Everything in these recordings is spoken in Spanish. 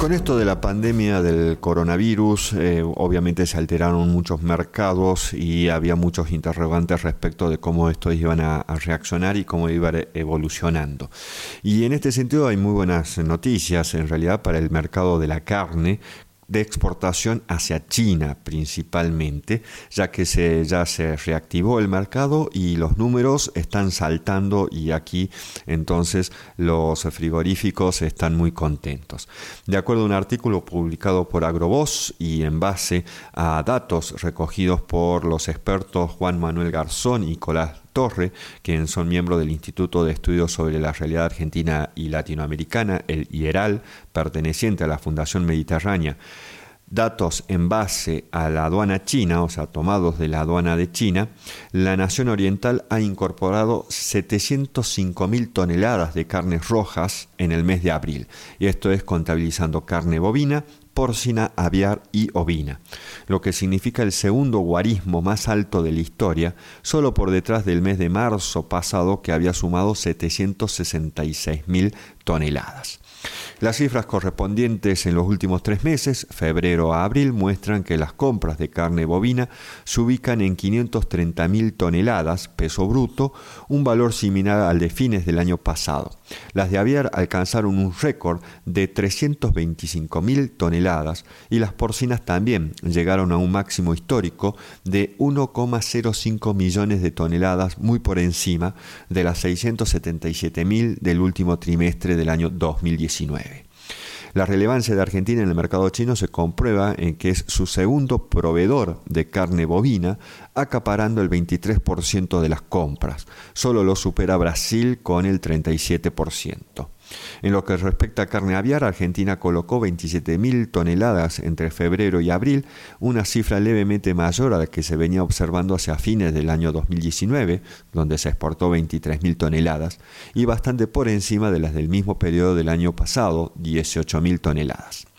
con esto de la pandemia del coronavirus, eh, obviamente se alteraron muchos mercados y había muchos interrogantes respecto de cómo estos iban a, a, reaccionar y cómo iban evolucionando. Y en este sentido hay muy buenas noticias en realidad para el mercado de la carne, de exportación hacia China principalmente, ya que se, ya se reactivó el mercado y los números están saltando y aquí entonces los frigoríficos están muy contentos. De acuerdo a un artículo publicado por Agrovoz y en base a datos recogidos por los expertos Juan Manuel Garzón y Nicolás Torre, quienes son miembros del Instituto de Estudios sobre la Realidad Argentina y Latinoamericana, el IERAL, perteneciente a la Fundación Mediterránea, datos en base a la aduana china, o sea, tomados de la aduana de China, la nación oriental ha incorporado 705 mil toneladas de carnes rojas en el mes de abril, y esto es contabilizando carne bovina, porcina, aviar y ovina, lo que significa el segundo guarismo más alto de la historia, solo por detrás del mes de marzo pasado que había sumado 766 mil toneladas. Las cifras correspondientes en los últimos tres meses, febrero a abril, muestran que las compras de carne bovina se ubican en 530.000 toneladas, peso bruto, un valor similar al de fines del año pasado. Las de aviar alcanzaron un récord de 325.000 toneladas y las porcinas también llegaron a un máximo histórico de 1,05 millones de toneladas, muy por encima de las 677.000 del último trimestre del año 2019. La relevancia de Argentina en el mercado chino se comprueba en que es su segundo proveedor de carne bovina, acaparando el 23% de las compras. Solo lo supera Brasil con el 37%. En lo que respecta a carne aviar, Argentina colocó 27.000 toneladas entre febrero y abril, una cifra levemente mayor a la que se venía observando hacia fines del año 2019, donde se exportó 23.000 toneladas, y bastante por encima de las del mismo periodo del año pasado, 18.000 toneladas.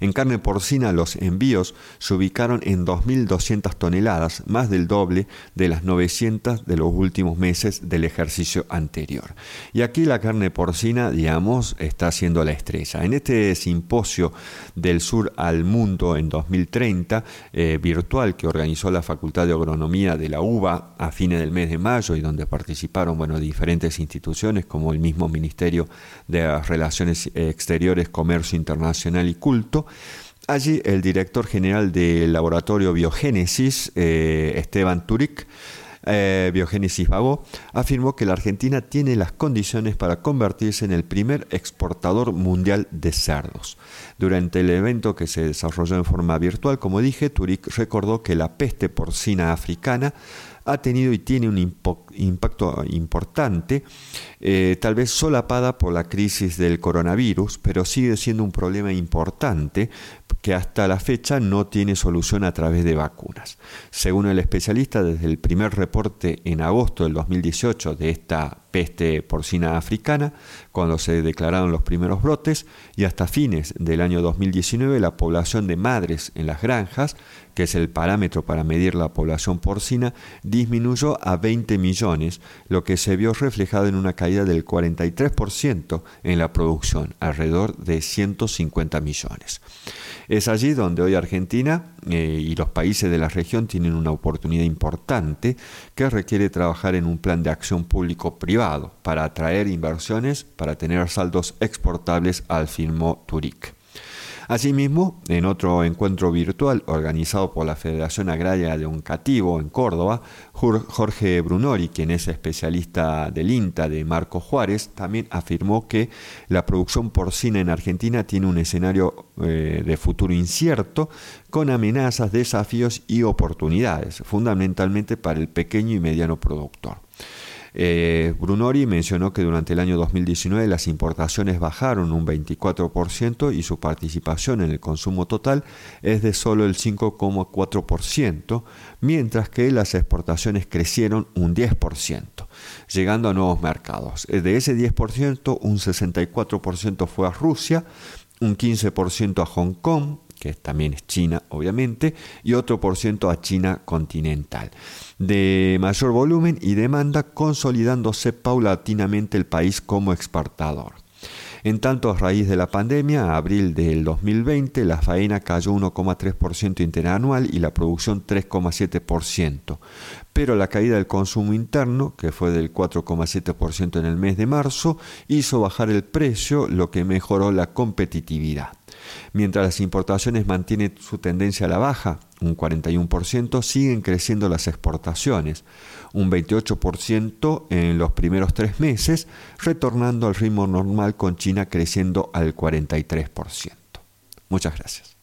En carne porcina los envíos se ubicaron en 2.200 toneladas, más del doble de las 900 de los últimos meses del ejercicio anterior. Y aquí la carne porcina, digamos, está siendo la estrella. En este simposio del sur al mundo en 2030, eh, virtual, que organizó la Facultad de Agronomía de la UBA a fines del mes de mayo y donde participaron bueno, diferentes instituciones como el mismo Ministerio de Relaciones Exteriores, Comercio Internacional y Culto, Allí el director general del laboratorio Biogénesis, eh, Esteban Turic, eh, Biogénesis Vago, afirmó que la Argentina tiene las condiciones para convertirse en el primer exportador mundial de cerdos. Durante el evento que se desarrolló en forma virtual, como dije, Turic recordó que la peste porcina africana ha tenido y tiene un impacto importante, eh, tal vez solapada por la crisis del coronavirus, pero sigue siendo un problema importante que hasta la fecha no tiene solución a través de vacunas. Según el especialista, desde el primer reporte en agosto del 2018 de esta peste porcina africana, cuando se declararon los primeros brotes, y hasta fines del año 2019 la población de madres en las granjas, que es el parámetro para medir la población porcina, disminuyó a 20 millones, lo que se vio reflejado en una caída del 43% en la producción, alrededor de 150 millones. Es allí donde hoy Argentina eh, y los países de la región tienen una oportunidad importante que requiere trabajar en un plan de acción público-privado para atraer inversiones, para tener saldos exportables al firmo Turic. Asimismo, en otro encuentro virtual organizado por la Federación Agraria de Oncativo en Córdoba, Jorge Brunori, quien es especialista del INTA de Marco Juárez, también afirmó que la producción porcina en Argentina tiene un escenario eh, de futuro incierto con amenazas, desafíos y oportunidades, fundamentalmente para el pequeño y mediano productor. Eh, Brunori mencionó que durante el año 2019 las importaciones bajaron un 24% y su participación en el consumo total es de solo el 5,4%, mientras que las exportaciones crecieron un 10%, llegando a nuevos mercados. De ese 10%, un 64% fue a Rusia, un 15% a Hong Kong, que también es China, obviamente, y otro por ciento a China continental. De mayor volumen y demanda, consolidándose paulatinamente el país como exportador. En tanto, a raíz de la pandemia, a abril del 2020, la faena cayó 1,3% interanual y la producción 3,7%. Pero la caída del consumo interno, que fue del 4,7% en el mes de marzo, hizo bajar el precio, lo que mejoró la competitividad. Mientras las importaciones mantienen su tendencia a la baja, un 41%, siguen creciendo las exportaciones, un 28% en los primeros tres meses, retornando al ritmo normal con China creciendo al 43%. Muchas gracias.